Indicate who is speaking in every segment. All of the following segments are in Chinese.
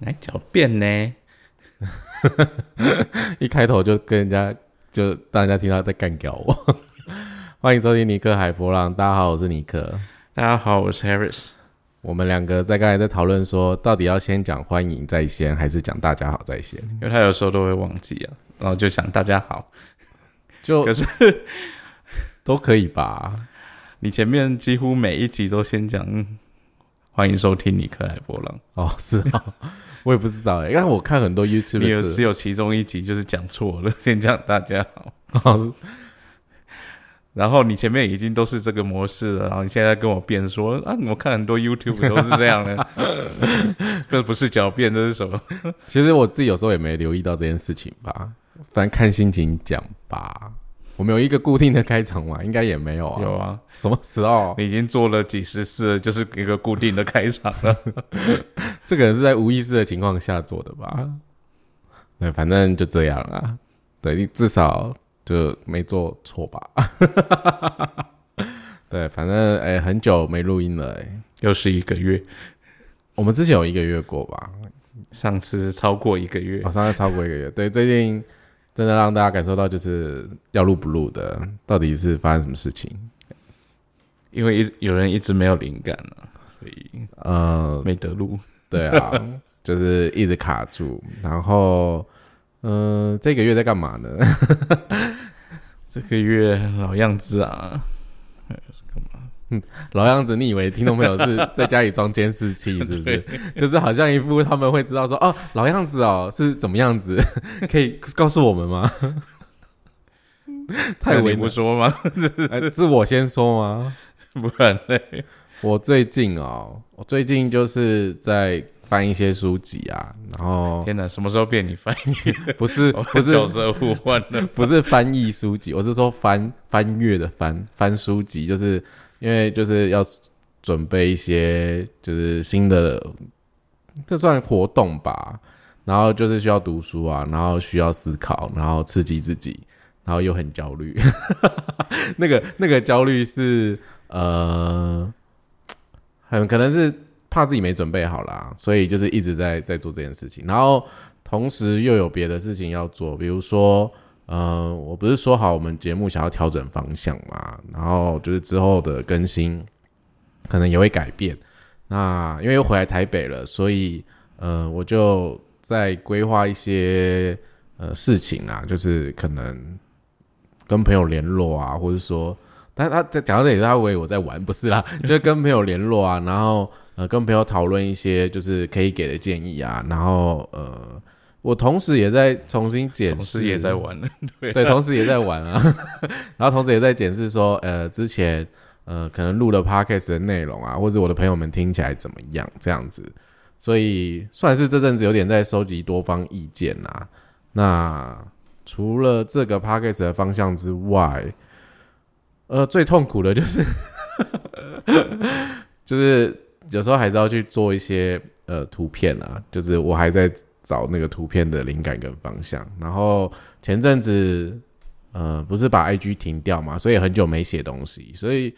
Speaker 1: 来狡辩呢？
Speaker 2: 一开头就跟人家就大家听到在干掉我。欢迎收听尼克海波浪，大家好，我是尼克。
Speaker 1: 大家好，我是 Harris。
Speaker 2: 我们两个在刚才在讨论说，到底要先讲欢迎在先，还是讲大家好在先？
Speaker 1: 因为他有时候都会忘记啊，然后就想大家好，
Speaker 2: 就
Speaker 1: 可是
Speaker 2: 都可以吧？
Speaker 1: 你前面几乎每一集都先讲嗯欢迎收听尼克海波浪，
Speaker 2: 哦，是哦，我也不知道哎，因为我看很多 YouTube
Speaker 1: 你有只有其中一集就是讲错了，先讲大家好。然后你前面已经都是这个模式了，然后你现在跟我辩说啊，我看很多 YouTube 都是这样的，这不是狡辩，这是什么？
Speaker 2: 其实我自己有时候也没留意到这件事情吧，反正看心情讲吧。我们有一个固定的开场嘛，应该也没有啊。
Speaker 1: 有啊，
Speaker 2: 什么时候？
Speaker 1: 你已经做了几十次，就是一个固定的开场了。
Speaker 2: 这个人是在无意识的情况下做的吧？对，反正就这样啊。对，至少就没做错吧？对，反正哎、很久没录音了哎、
Speaker 1: 又是一个月，
Speaker 2: 我们之前有一个月过吧？
Speaker 1: 上次超过一个月
Speaker 2: 好，像超过一个月。对，最近真的让大家感受到就是要录不录的，到底是发生什么事情？
Speaker 1: 因为一有人一直没有灵感了，所以
Speaker 2: 呃，
Speaker 1: 没得录。
Speaker 2: 对啊，就是一直卡住，然后。嗯、这个月在干嘛呢？
Speaker 1: 这个月老样子啊，
Speaker 2: 老样子，你以为听众朋友是在家里装监视器 是不是？就是好像一副他们会知道说哦，老样子哦是怎么样子，可以告诉我们吗？太为难，
Speaker 1: 说吗？
Speaker 2: 哎是我先说吗？
Speaker 1: 不然嘞，
Speaker 2: 我最近哦，我最近就是在翻一些书籍啊，然后
Speaker 1: 天哪，什么时候变你翻译？
Speaker 2: 不是不是
Speaker 1: 角色互换了。
Speaker 2: 不是翻译书籍，我是说翻翻阅的翻翻书籍，就是因为就是要准备一些就是新的，这算活动吧。然后就是需要读书啊，然后需要思考，然后刺激自己，然后又很焦虑。那个那个焦虑是呃，很可能是怕自己没准备好啦，所以就是一直在在做这件事情，然后同时又有别的事情要做，比如说。呃，我不是说好我们节目想要调整方向嘛，然后就是之后的更新可能也会改变。那因为又回来台北了，所以呃，我就在规划一些呃事情啊，就是可能跟朋友联络啊，或者说，但他在讲到这里，他以为我在玩，不是啦，就是跟朋友联络啊，然后呃跟朋友讨论一些就是可以给的建议啊，然后呃。我同时也在重新检视，
Speaker 1: 同事也在玩了，对
Speaker 2: 对，同时也在玩啊，然后同时也在检视说，呃，之前呃可能录了 podcast 的内容啊，或者我的朋友们听起来怎么样这样子，所以算是这阵子有点在收集多方意见啊。那除了这个 podcast 的方向之外，呃，最痛苦的就是 就是有时候还是要去做一些呃图片啊，就是我还在。找那个图片的灵感跟方向，然后前阵子呃不是把 IG 停掉嘛，所以很久没写东西，所以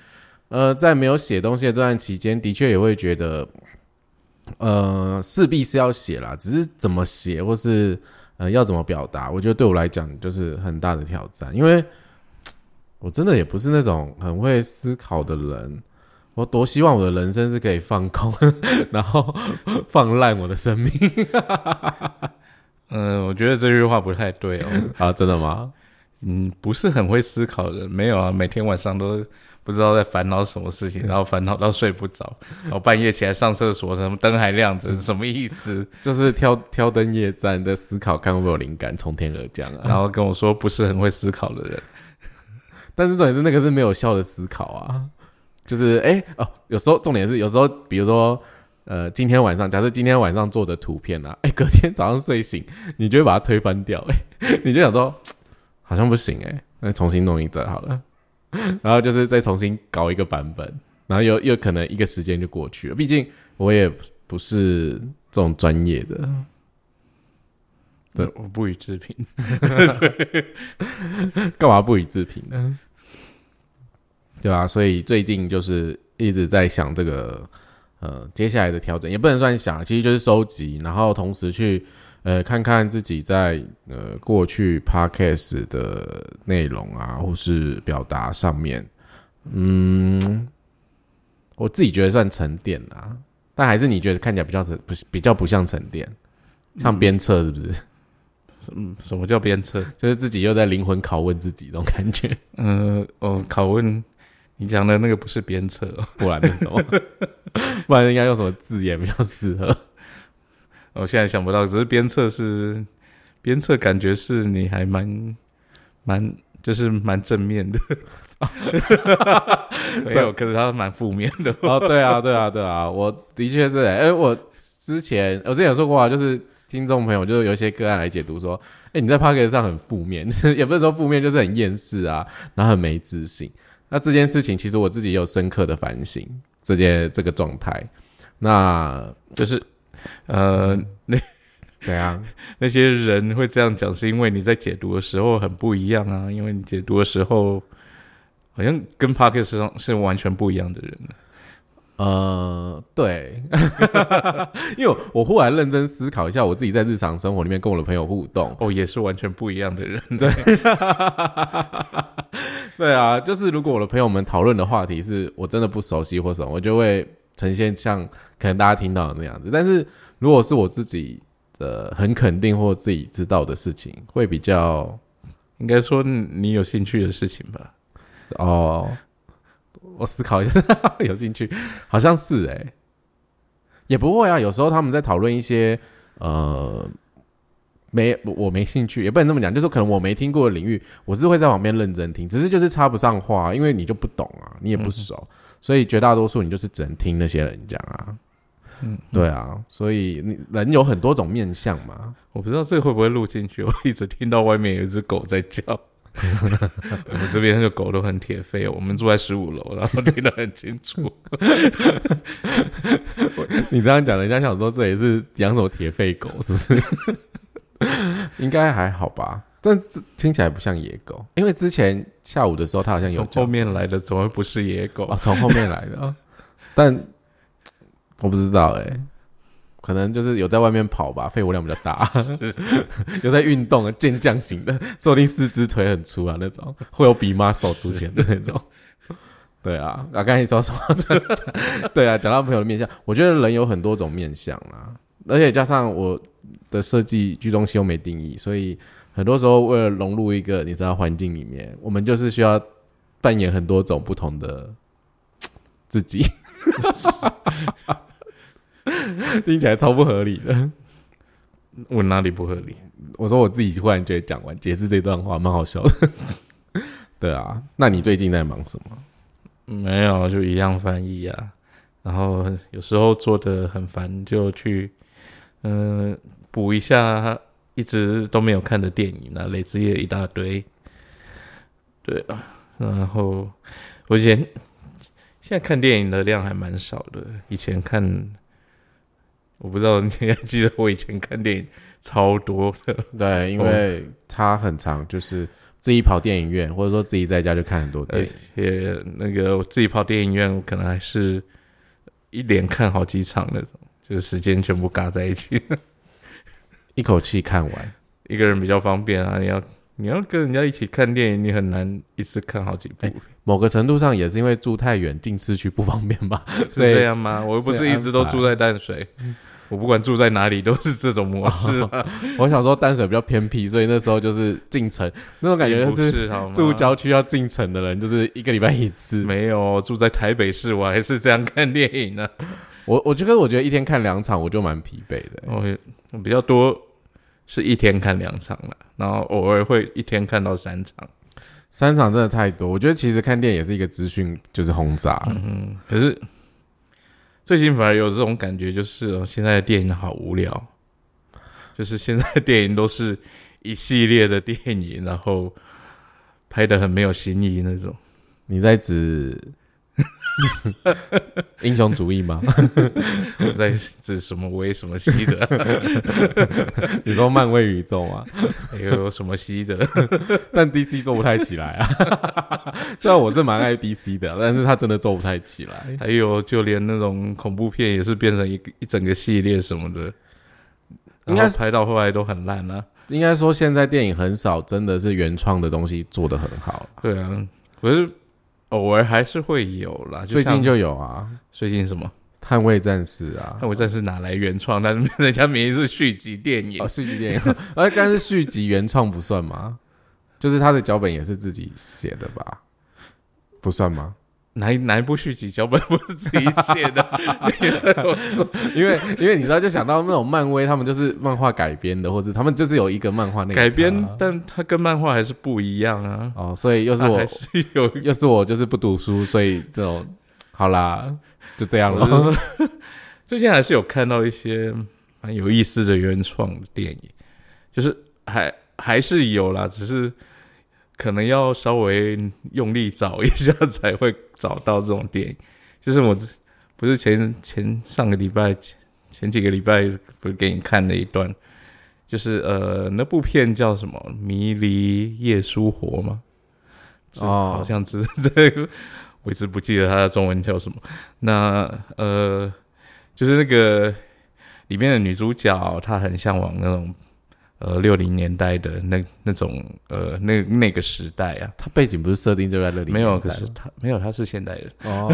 Speaker 2: 呃在没有写东西的这段期间，的确也会觉得呃势必是要写啦，只是怎么写或是呃要怎么表达，我觉得对我来讲就是很大的挑战，因为我真的也不是那种很会思考的人。我多希望我的人生是可以放空，然后放烂我的生命。
Speaker 1: 嗯，我觉得这句话不太对哦。
Speaker 2: 啊，真的吗？
Speaker 1: 嗯，不是很会思考的人，没有啊，每天晚上都不知道在烦恼什么事情，然后烦恼到睡不着，然后半夜起来上厕所，什么灯还亮着，什么意思？
Speaker 2: 就是挑挑灯夜战在思考，看会不会有灵感从天而降啊。
Speaker 1: 然后跟我说不是很会思考的人，
Speaker 2: 但是重点是那个是没有效的思考啊。就是哎、哦，有时候重点是有时候，比如说呃，今天晚上假设今天晚上做的图片啊，哎、隔天早上睡醒，你就会把它推翻掉，哎，你就想说好像不行哎、那重新弄一则好了，然后就是再重新搞一个版本，然后又又可能一个时间就过去了，毕竟我也不是这种专业的，对
Speaker 1: 我不予置评。
Speaker 2: 干嘛不予置评呢？对啊，所以最近就是一直在想这个呃接下来的调整，也不能算想，其实就是收集，然后同时去呃看看自己在呃过去 podcast 的内容啊，或是表达上面，嗯，我自己觉得算沉淀啦，但还是你觉得看起来比较沉不是比较不像沉淀，像鞭策是不是？
Speaker 1: 嗯，什么叫鞭策？
Speaker 2: 就是自己又在灵魂拷问自己那种感觉，
Speaker 1: 嗯、哦，拷问你讲的那个不是鞭策哦，
Speaker 2: 不然是什么？不然应该用什么字眼比较适合？
Speaker 1: 我 现在想不到，只是鞭策是鞭策，感觉是你还蛮蛮就是蛮正面的，没有，可是他蛮负面的。
Speaker 2: 哦，对啊，对啊，对啊，我的确是、欸，哎、我之前我之前有说过啊，就是听众朋友就是有一些个案来解读说，哎、你在 p o c k e t 上很负面，也不是说负面，就是很厌世啊，然后很没自信。那这件事情其实我自己也有深刻的反省，这件这个状态。那
Speaker 1: 就是呃那，
Speaker 2: 怎样？
Speaker 1: 那些人会这样讲，是因为你在解读的时候很不一样啊，因为你解读的时候好像跟 p o c k e 是完全不一样的人。
Speaker 2: 呃，对，因为我我忽然认真思考一下，我自己在日常生活里面跟我的朋友互动，
Speaker 1: 哦，也是完全不一样的人。
Speaker 2: 对啊，就是如果我的朋友们讨论的话题是我真的不熟悉或什么，我就会呈现像可能大家听到的那样子。但是如果是我自己的很肯定或自己知道的事情，会比较
Speaker 1: 应该说你有兴趣的事情吧？
Speaker 2: 哦，我思考一下，有兴趣，好像是哎、也不会啊。有时候他们在讨论一些呃。没，我我没兴趣，也不能这么讲，就是可能我没听过的领域，我是会在旁边认真听，只是就是插不上话，因为你就不懂啊，你也不熟，所以绝大多数你就是只能听那些人讲啊。
Speaker 1: 嗯，
Speaker 2: 对啊，所以你人有很多种面相嘛。
Speaker 1: 我不知道这个会不会录进去。我一直听到外面有一只狗在叫。我们这边的狗都很铁肺，我们住在十五楼，然后听得很清楚。
Speaker 2: 你这样讲，人家想说这也是养什么铁肺狗，是不是？应该还好吧，但这听起来不像野狗，因为之前下午的时候，它好像有
Speaker 1: 从后面来的怎么不是野狗？
Speaker 2: 啊，？从后面来的，但我不知道哎、可能就是有在外面跑吧，肺活量比较大，有在运动的健将型的，说不定四肢腿很粗啊那种，会有比 muscle 出现的那种。对啊，啊，刚才你说什么？对啊，讲到朋友的面相，我觉得人有很多种面相啦，而且加上我的设计居中心又没定义，所以很多时候为了融入一个你知道环境里面，我们就是需要扮演很多种不同的自己，听起来超不合理的。
Speaker 1: 我哪里不合理？
Speaker 2: 我说我自己忽然觉得讲完解释这段话蛮好笑的。对啊，那你最近在忙什么？
Speaker 1: 没有，就一样翻译啊。然后有时候做的很烦，就去嗯、补一下一直都没有看的电影啊，累积也一大堆。对啊，然后我以前现在看电影的量还蛮少的，以前看我不知道你还记得我以前看电影超多的，
Speaker 2: 对，因为他很长，就是自己跑电影院，或者说自己在家就看很多电
Speaker 1: 而
Speaker 2: 影。
Speaker 1: 且那个我自己跑电影院，我可能还是一连看好几场那种，就是时间全部嘎在一起。
Speaker 2: 一口气看完。
Speaker 1: 一个人比较方便啊，你要你要跟人家一起看电影，你很难一次看好几部，
Speaker 2: 哎某个程度上也是因为住太远，进市区不方便吧？
Speaker 1: 是这样吗？我又不是一直都住在淡水，我不管住在哪里都是这种模式啊，
Speaker 2: 我想说淡水比较偏僻，所以那时候就是进城那种感觉，就是？住郊区要进城的人，就是一个礼拜一次。
Speaker 1: 没有住在台北市，我还是这样看电影呢、
Speaker 2: 我我觉得我觉得一天看两场我就蛮疲惫的。
Speaker 1: 我我比较多是一天看两场了，然后偶尔会一天看到三场。
Speaker 2: 三场真的太多，我觉得其实看电影也是一个资讯就是轰炸。
Speaker 1: 嗯，可是最近反而有这种感觉，就是哦，现在的电影好无聊，就是现在的电影都是一系列的电影，然后拍的很没有新意那种。
Speaker 2: 你在指 英雄主义吗？
Speaker 1: 在指什么威什么西的，
Speaker 2: 你说漫威宇宙啊？
Speaker 1: 还有什么西的，
Speaker 2: 但 DC 做不太起来啊。虽然我是蛮爱 DC 的，但是他真的做不太起来。
Speaker 1: 还有就连那种恐怖片也是变成一个一整个系列什么的，应
Speaker 2: 应该是
Speaker 1: 该拍到后来都很烂啊。
Speaker 2: 应该说，现在电影很少真的是原创的东西做得很好。
Speaker 1: 对啊，可是偶尔还是会有啦。
Speaker 2: 最近就有啊，
Speaker 1: 最近什么？
Speaker 2: 《捍卫战士》啊，
Speaker 1: 捍卫战士哪来原创？但是人家明明是续集电影
Speaker 2: 哦，，续集电影，而，但是续集原创不算吗？就是他的脚本也是自己写的吧？不算吗？
Speaker 1: 哪一哪一部续集脚本不是自己写的？
Speaker 2: 因为因为你知道，就想到那种漫威，他们就是漫画改编的，或者他们就是有一个漫画那个
Speaker 1: 改编，但它跟漫画还是不一样啊。
Speaker 2: 哦，所以又是我
Speaker 1: 它还是有
Speaker 2: 又是我就是不读书，所以这种好啦，就这样
Speaker 1: 我
Speaker 2: 了。
Speaker 1: 最近还是有看到一些蛮有意思的原创的电影，就是还还是有啦，只是可能要稍微用力找一下才会找到这种电影。就是我不是前前上个礼拜前前几个礼拜不是给你看了一段，就是呃那部片叫什么《迷离夜书活》吗？
Speaker 2: 哦
Speaker 1: 好像是这个，我一直不记得它的中文叫什么。那呃，就是那个里面的女主角，她很向往那种呃六零年代的那那种呃那那个时代啊。
Speaker 2: 他背景不是设定就在那里？
Speaker 1: 没有，可是她没有，她是现代人，
Speaker 2: 哦，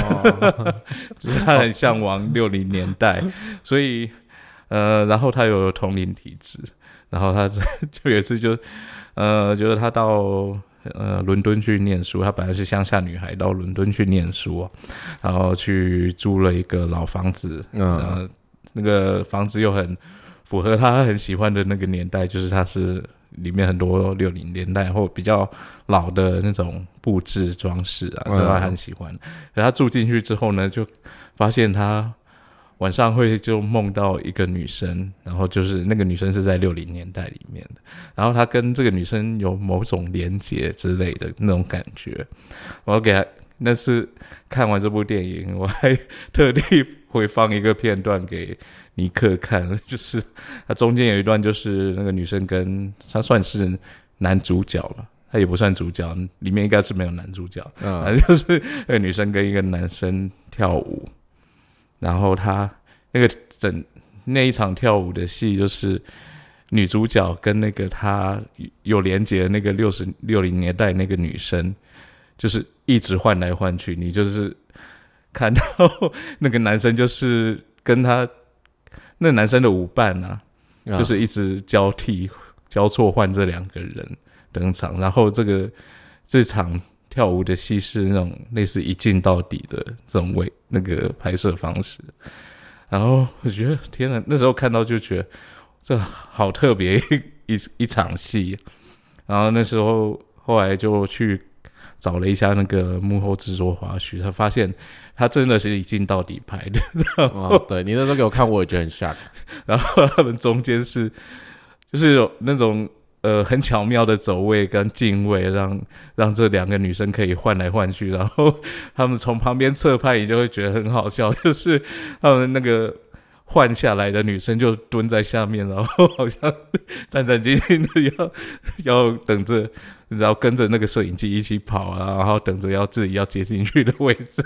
Speaker 1: 只是她很向往六零年代，所以呃，然后他有同龄体质，然后他就有一次就呃，就是他到呃伦敦去念书，她本来是乡下女孩，到伦敦去念书啊，然后去租了一个老房子，
Speaker 2: 嗯。
Speaker 1: 呃，那个房子又很符合他很喜欢的那个年代，就是它是里面很多六零年代或比较老的那种布置装饰啊，
Speaker 2: 嗯
Speaker 1: 所以她很喜欢。可他住进去之后呢，就发现他晚上会就梦到一个女生，然后就是那个女生是在六零年代里面的，然后他跟这个女生有某种连结之类的那种感觉。我给他那次看完这部电影，我还 特地回放一个片段给尼克看，就是他中间有一段就是那个女生跟他算是男主角了。他也不算主角，里面应该是没有男主角，
Speaker 2: 嗯
Speaker 1: 反正就是那个女生跟一个男生跳舞，然后他那个整那一场跳舞的戏，就是女主角跟那个她有连接的那个六十六零年代那个女生，就是一直换来换去，你就是看到 那个男生就是跟他那男生的舞伴啊，
Speaker 2: 嗯
Speaker 1: 就是一直交替交错换这两个人登场，然后这个这场跳舞的戏是那种类似一镜到底的这种位那个拍摄方式，然后我觉得天呐，那时候看到就觉得这好特别 一一一场戏，然后那时候后来就去找了一下那个幕后制作花絮，他发现他真的是一镜到底拍的，
Speaker 2: 哦，对你那时候给我看，我也觉得很 shock。
Speaker 1: 然后他们中间是就是有那种呃很巧妙的走位跟进位，让让这两个女生可以换来换去，然后他们从旁边侧拍，你就会觉得很好笑，就是他们那个。换下来的女生就蹲在下面，然后好像战战兢兢的要要等着，然后跟着那个摄影机一起跑啊，然后等着要自己要接进去的位置。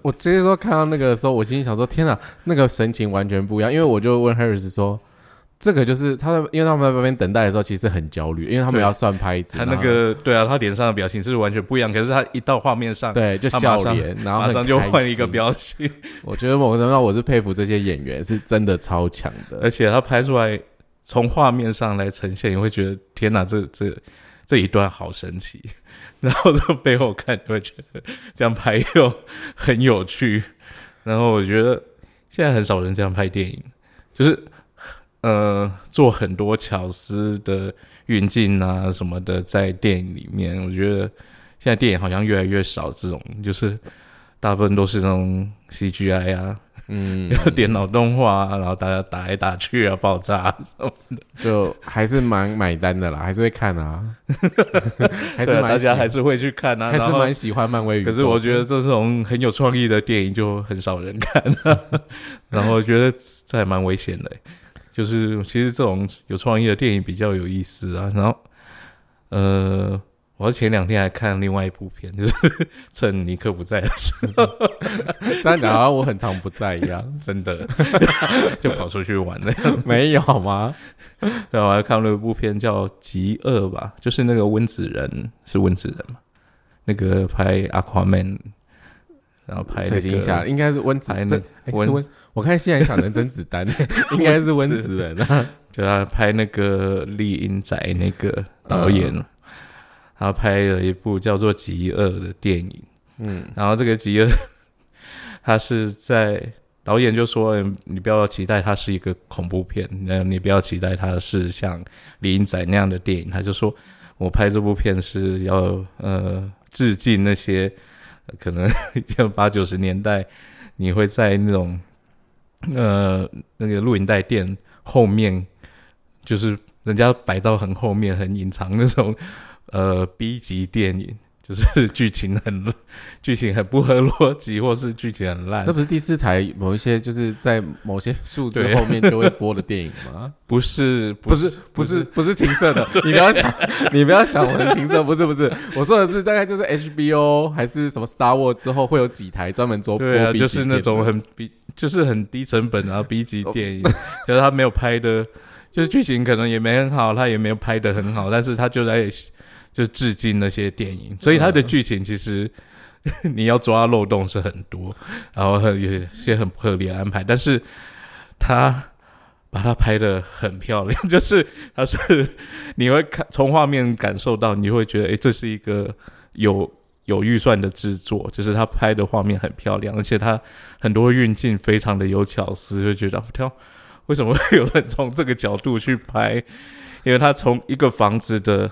Speaker 2: 我直接说看到那个的时候，我心里想说：天哪，那个神情完全不一样。因为我就问 Harris 说，这个就是他们，因为他们在那边等待的时候，其实很焦虑，因为他们要算拍子，
Speaker 1: 他那个对啊，他脸上的表情是完全不一样，可是他一到画面上，
Speaker 2: 对就笑脸，然后
Speaker 1: 马上就换一个。表情，
Speaker 2: 我觉得某个程度上，我是佩服这些演员，是真的超强的
Speaker 1: 而。且他拍出来，从画面上来呈现，你会觉得天哪，这这这一段好神奇。然后从背后看，你会觉得这样拍又很有趣。然后我觉得现在很少人这样拍电影，就是呃做很多巧思的运镜啊什么的在电影里面。我觉得现在电影好像越来越少这种，就是大部分都是那种 CGI 啊，
Speaker 2: 嗯，
Speaker 1: 有点脑动画啊，然后大家打来打去啊，爆炸什么的
Speaker 2: 就还是蛮买单的啦，还是会看啊，还是
Speaker 1: 大家还是会去看啊。
Speaker 2: 还是蛮喜欢漫威宇宙。
Speaker 1: 可是我觉得这种很有创意的电影就很少人看、然后我觉得这还蛮危险的欸、就是其实这种有创意的电影比较有意思啊。然后，呃，我前两天还看另外一部片，就是趁尼克不在的时候，
Speaker 2: 这样讲好像我很常不在一样，
Speaker 1: 真的 就跑出去玩了。
Speaker 2: 没有吗？
Speaker 1: 然后我还看了一部片叫《极恶》吧，就是那个温子仁是温子仁嘛，那个拍《Aquaman》，然后拍那
Speaker 2: 水晶侠
Speaker 1: 个
Speaker 2: 应该是温子
Speaker 1: 拍那
Speaker 2: 真、诶
Speaker 1: 温
Speaker 2: 是温，我看现在想成甄子丹，应该是温子仁啊。
Speaker 1: 就他拍那个《丽英仔》那个导演，他拍了一部叫做《极恶》的电影。
Speaker 2: 嗯，
Speaker 1: 然后这个《极恶》，他是在导演就说：“嗯你不要期待它是一个恐怖片，那你不要期待它是像《丽英仔》那样的电影。”他就说：“我拍这部片是要呃致敬那些呃可能 像八九十年代你会在那种呃那个录影带店后面，就是人家摆到很后面很隐藏那种呃 B 级电影。”就是 剧情很剧情很不合逻辑，或是剧情很烂。
Speaker 2: 那。不是第四台某一些就是在某些数字后面就会播的电影吗？
Speaker 1: 不是，
Speaker 2: 不是，不是，不是。情色的，你不要想，你不要想我很情色，不是，不是，我说的是大概就是 HBO 还是什么 Star War 之后会有几台专门做播
Speaker 1: 对啊
Speaker 2: ，B 级
Speaker 1: 就是那种很 B，就是很低成本啊 B 级电影，可是他没有拍的，就是剧情可能也没很好，他也没有拍的很好，但是他就在就致敬那些电影，所以它的剧情其实 你要抓漏洞是很多，然后很有些很不合理的安排，但是他把它拍的很漂亮，就是他是你会看从画面感受到，你会觉得诶，这是一个有有预算的制作，就是他拍的画面很漂亮，而且他很多运镜非常的有巧思，就觉得跳为什么会有人从这个角度去拍？因为他从一个房子的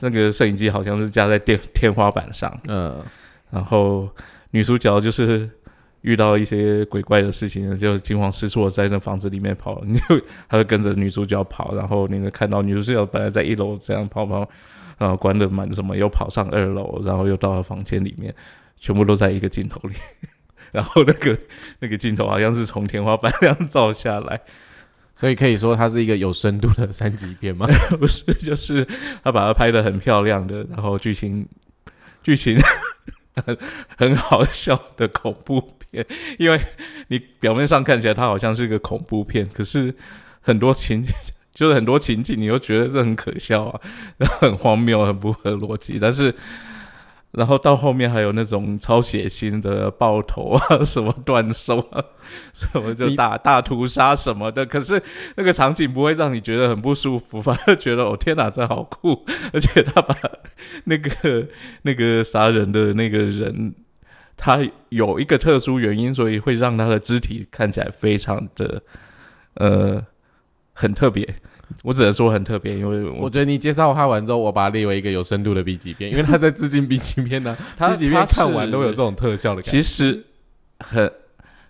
Speaker 1: 那个摄影机好像是架在电天花板上，
Speaker 2: 嗯，
Speaker 1: 然后女主角就是遇到一些鬼怪的事情，就惊慌失措地在那房子里面跑，你就 她就跟着女主角跑，然后那个看到女主角本来在一楼这样跑跑，然后关的门什么，又跑上二楼，然后又到了房间里面，全部都在一个镜头里。然后那个那个镜头好像是从天花板这样照下来，
Speaker 2: 所以可以说它是一个有深度的三级片吗？
Speaker 1: 不是，就是他把它拍的很漂亮的，然后剧情剧情 很好笑的恐怖片，因为你表面上看起来它好像是一个恐怖片，可是很多情 就是很多情景你又觉得这很可笑啊，很荒谬，很不合逻辑，但是。然后到后面还有那种超血腥的爆头啊，什么断手啊，什么就大大屠杀什么的。可是那个场景不会让你觉得很不舒服，反而觉得哦天哪，这好酷！而且他把那个 那个杀人的那个人，他有一个特殊原因，所以会让他的肢体看起来非常的呃很特别。我只能说很特别，因为我
Speaker 2: 我觉得你介绍他完之后，我把它列为一个有深度的 B 级片，因为 他在致敬 B 级片呢、
Speaker 1: 他
Speaker 2: B 级片
Speaker 1: 他
Speaker 2: 看完都有这种特效的感觉。
Speaker 1: 其实很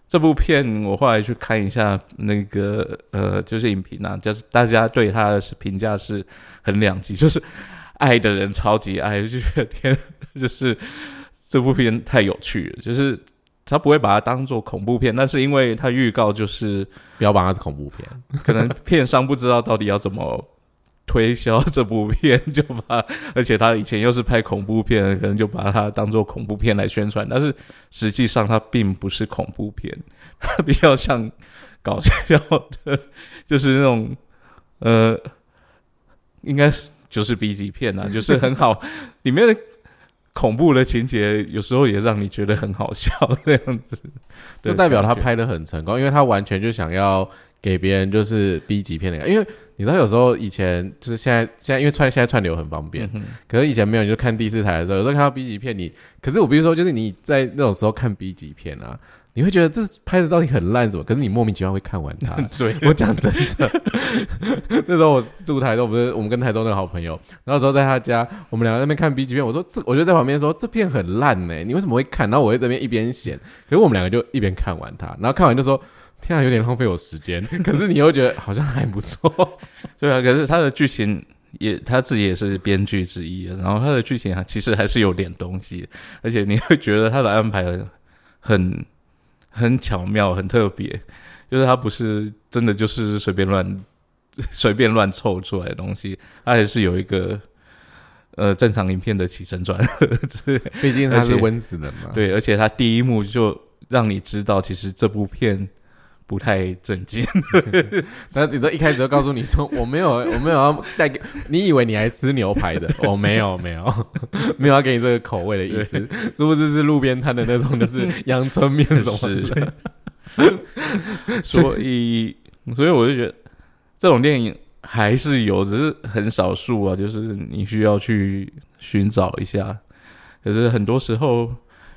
Speaker 1: 这部片，我后来去看一下那个呃，就是影评啊，就是大家对他的评价是很两极，就是爱的人超级爱，就觉得天，就是这部片太有趣了，就是他不会把它当做恐怖片，那是因为他预告就是
Speaker 2: 不要把它是恐怖片，
Speaker 1: 可能片商不知道到底要怎么。推销这部片就把，而且他以前又是拍恐怖片，可能就把它当做恐怖片来宣传，但是实际上它并不是恐怖片，它比较像搞笑的，就是那种呃，应该是就是 B 级片啊，就是很好，里面的恐怖的情节有时候也让你觉得很好笑这样子，
Speaker 2: 就代表他拍的很成功，因为他完全就想要给别人就是 B 级片的感觉。因为你知道有时候以前就是现在现在因为串现在串流很方便，
Speaker 1: 嗯
Speaker 2: 可是以前没有，你就看第四台的时候，有时候看到 B 级片你，可是我比如说就是你在那种时候看 B 级片啊，你会觉得这拍的到底很烂什么？可是你莫名其妙会看完它。
Speaker 1: 对，
Speaker 2: 我讲真的，那时候我住台东，不是我们跟台东的好朋友，然后时候在他家，我们两个在那边看 B 级片，我说这，我就在旁边说这片很烂呢，你为什么会看？然后我在这边一边写，可是我们两个就一边看完它，然后看完就说天啊，有点浪费我时间，可是你又觉得好像还不错，
Speaker 1: 对啊，可是他的剧情也他自己也是编剧之一，然后他的剧情啊其实还是有点东西，而且你会觉得他的安排很很巧妙、很特别，就是它不是真的就是随便乱 随便乱凑出来的东西，它还是有一个呃正常影片的起承转合，
Speaker 2: 毕竟它是温子仁嘛。
Speaker 1: 对，而且它第一幕就让你知道，其实这部片不太正经。
Speaker 2: 那你都一开始就告诉你说我没有，我没有要带给你，以为你还吃牛排的，我、没有，没有，没有要给你这个口味的意思，殊不知是路边摊的那种，就是阳春面什么的。
Speaker 1: 所以，所以我就觉得这种电影还是有，只是很少数啊，就是你需要去寻找一下。可是很多时候，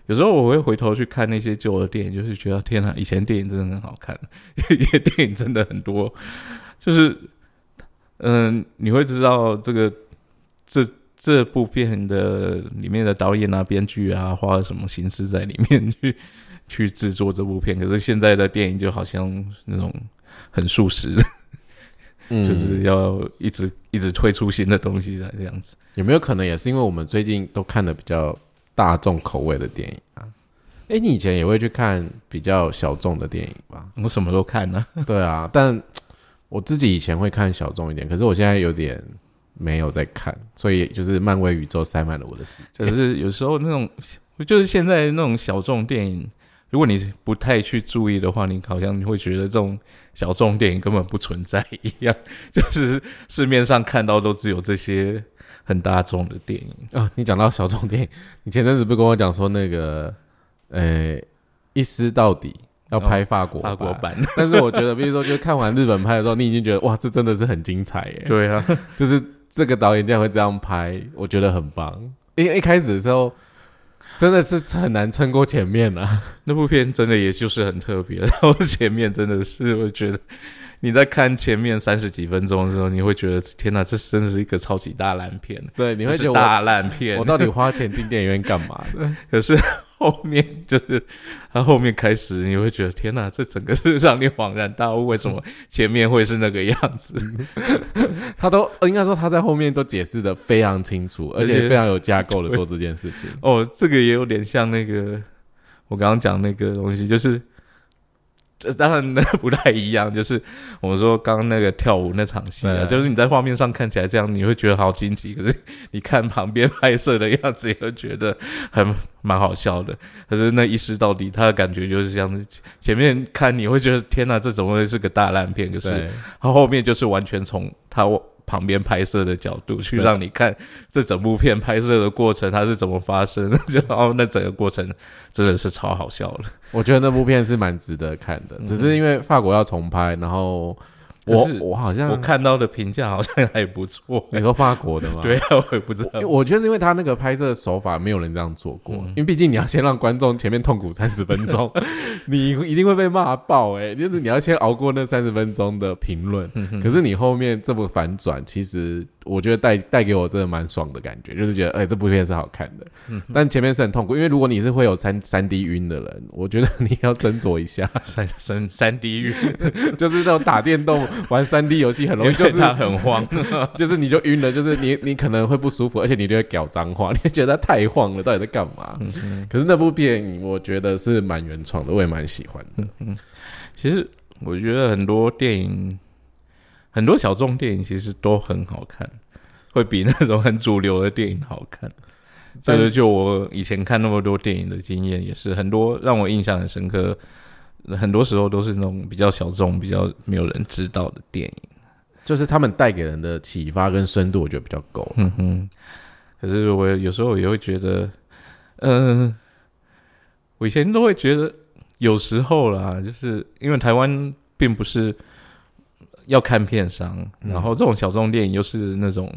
Speaker 1: 有时候我会回头去看那些旧的电影，就是觉得天哪，以前电影真的很好看，以前电影真的很多，就是嗯，你会知道这个这。这部片的里面的导演啊、编剧啊，花了什么心思在里面去去制作这部片？可是现在的电影就好像那种很速食，
Speaker 2: 嗯
Speaker 1: 就是要一直一直推出新的东西来这样子。
Speaker 2: 有没有可能也是因为我们最近都看的比较大众口味的电影啊？哎，你以前也会去看比较小众的电影吧？
Speaker 1: 我什么都看呢、
Speaker 2: 对啊，但我自己以前会看小众一点，可是我现在有点没有在看，所以就是漫威宇宙塞满了我的世界。
Speaker 1: 可是有时候那种，就是现在那种小众电影，如果你不太去注意的话，你好像你会觉得这种小众电影根本不存在一样，就是市面上看到都只有这些很大众的电影。
Speaker 2: 啊，你讲到小众电影，你前阵子不是跟我讲说那个，呃，一尸到底要拍法国、
Speaker 1: 法国，版，
Speaker 2: 但是我觉得，比如说，就看完日本拍的时候，你已经觉得哇，这真的是很精彩耶，
Speaker 1: 对啊，
Speaker 2: 就是这个导演竟然会这样拍，我觉得很棒。因为一开始的时候，真的是很难撑过前面啊。
Speaker 1: 那部片真的也就是很特别，然后前面真的是我觉得。你在看前面三十几分钟的时候，你会觉得天哪，这真的是一个超级大烂片，
Speaker 2: 对，你会觉得
Speaker 1: 大烂片。
Speaker 2: 我到底花钱进电影院干嘛的？
Speaker 1: 可是后面就是他后面开始，你会觉得天哪，这整个是让你恍然大悟，为什么前面会是那个样子？
Speaker 2: 他都呃应该说他在后面都解释的非常清楚，而
Speaker 1: 且
Speaker 2: 非常有架构的做这件事情。
Speaker 1: 哦，这个也有点像那个我刚刚讲那个东西，就是。这当然那不太一样，就是我们说刚刚那个跳舞那场戏啊，就是你在画面上看起来这样，你会觉得好惊奇，可是你看旁边拍摄的样子，也会觉得很蛮好笑的。可是那一尸到底，他的感觉就是这样子，前面看你会觉得天哪，这怎么会是个大烂片？可是，他后面就是完全从他旁边拍摄的角度去让你看这整部片拍摄的过程，它是怎么发生的，就哦那整个过程真的是超好笑了。
Speaker 2: 我觉得那部片是蛮值得看的，只是因为法国要重拍，然后我我好像
Speaker 1: 我看到的评价好像还不错，
Speaker 2: 你说法国的吗？
Speaker 1: 对啊，我也不知道。
Speaker 2: 我觉得是因为他那个拍摄手法没有人这样做过，
Speaker 1: 嗯
Speaker 2: 因为毕竟你要先让观众前面痛苦三十分钟，你一定会被骂爆哎、就是你要先熬过那三十分钟的评论。
Speaker 1: 嗯
Speaker 2: 可是你后面这么反转，其实我觉得带带给我真的蛮爽的感觉，就是觉得哎、这部片是好看的。
Speaker 1: 嗯
Speaker 2: 但前面是很痛苦，因为如果你是会有三三 D 晕的人，我觉得你要斟酌一下，
Speaker 1: 三三三 D 晕，
Speaker 2: 就是那种打电动玩三 D 游戏很容易就是
Speaker 1: 他很慌。
Speaker 2: 就是你就晕了，就是你你可能会不舒服，而且你就会搞脏话，你会觉得它太晃了，到底在干嘛？可是那部电影我觉得是蛮原创的，我也蛮喜欢的。
Speaker 1: 其实我觉得很多电影，很多小众电影其实都很好看，会比那种很主流的电影好看。
Speaker 2: 但
Speaker 1: 就是就我以前看那么多电影的经验，也是很多让我印象很深刻。很多时候都是那种比较小众、比较没有人知道的电影。
Speaker 2: 就是他们带给人的启发跟深度，我觉得比较够。
Speaker 1: 嗯哼，可是我有时候也会觉得，嗯、我以前都会觉得，有时候啦，就是因为台湾并不是要看片商，
Speaker 2: 嗯。
Speaker 1: 然后这种小众电影又是那种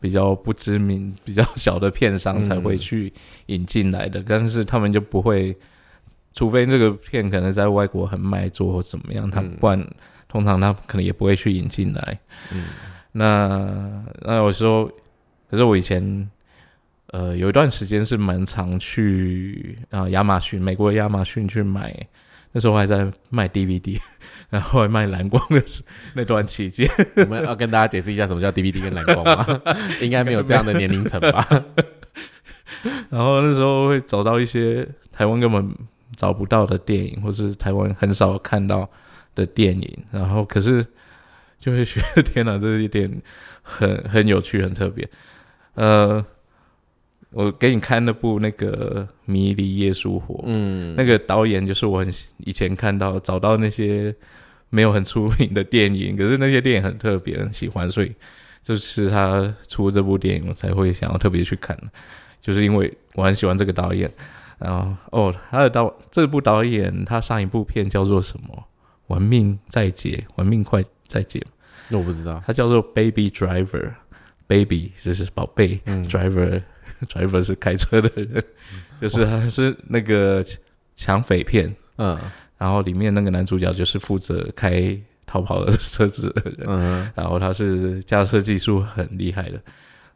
Speaker 1: 比较不知名、比较小的片商才会
Speaker 2: 嗯
Speaker 1: 去引进来的，但是他们就不会除非这个片可能在外国很卖座或怎么样，他不然通常他可能也不会去引进来。
Speaker 2: 嗯，
Speaker 1: 那那有时候，可是我以前呃有一段时间是蛮常去啊亚马逊，美国的亚马逊去买，那时候还在卖 DVD，然后还卖蓝光的时那段期间，
Speaker 2: 我们要跟大家解释一下什么叫 DVD 跟蓝光吗？应该没有这样的年龄层吧？
Speaker 1: 然后那时候会找到一些台湾根本找不到的电影，或是台湾很少看到的电影，然后可是就会觉得天哪，这一点很很有趣，很特别。呃，我给你看那部那个《迷离夜书火》，
Speaker 2: 嗯，
Speaker 1: 那个导演就是我很以前看到找到那些没有很出名的电影，可是那些电影很特别，很喜欢，所以就是他出这部电影，我才会想要特别去看。就是因为我很喜欢这个导演，然后哦，他的导这部导演他上一部片叫做什么？玩命再劫，玩命快再劫，
Speaker 2: 那我不知道，
Speaker 1: 他叫做 Baby Driver，Baby 就是宝贝、
Speaker 2: 嗯。
Speaker 1: D r i v e r Driver 是开车的人，就是他是那个抢匪片，
Speaker 2: 嗯
Speaker 1: 然后里面那个男主角就是负责开逃跑的车子的人，
Speaker 2: 嗯
Speaker 1: 然后他是驾车技术很厉害的。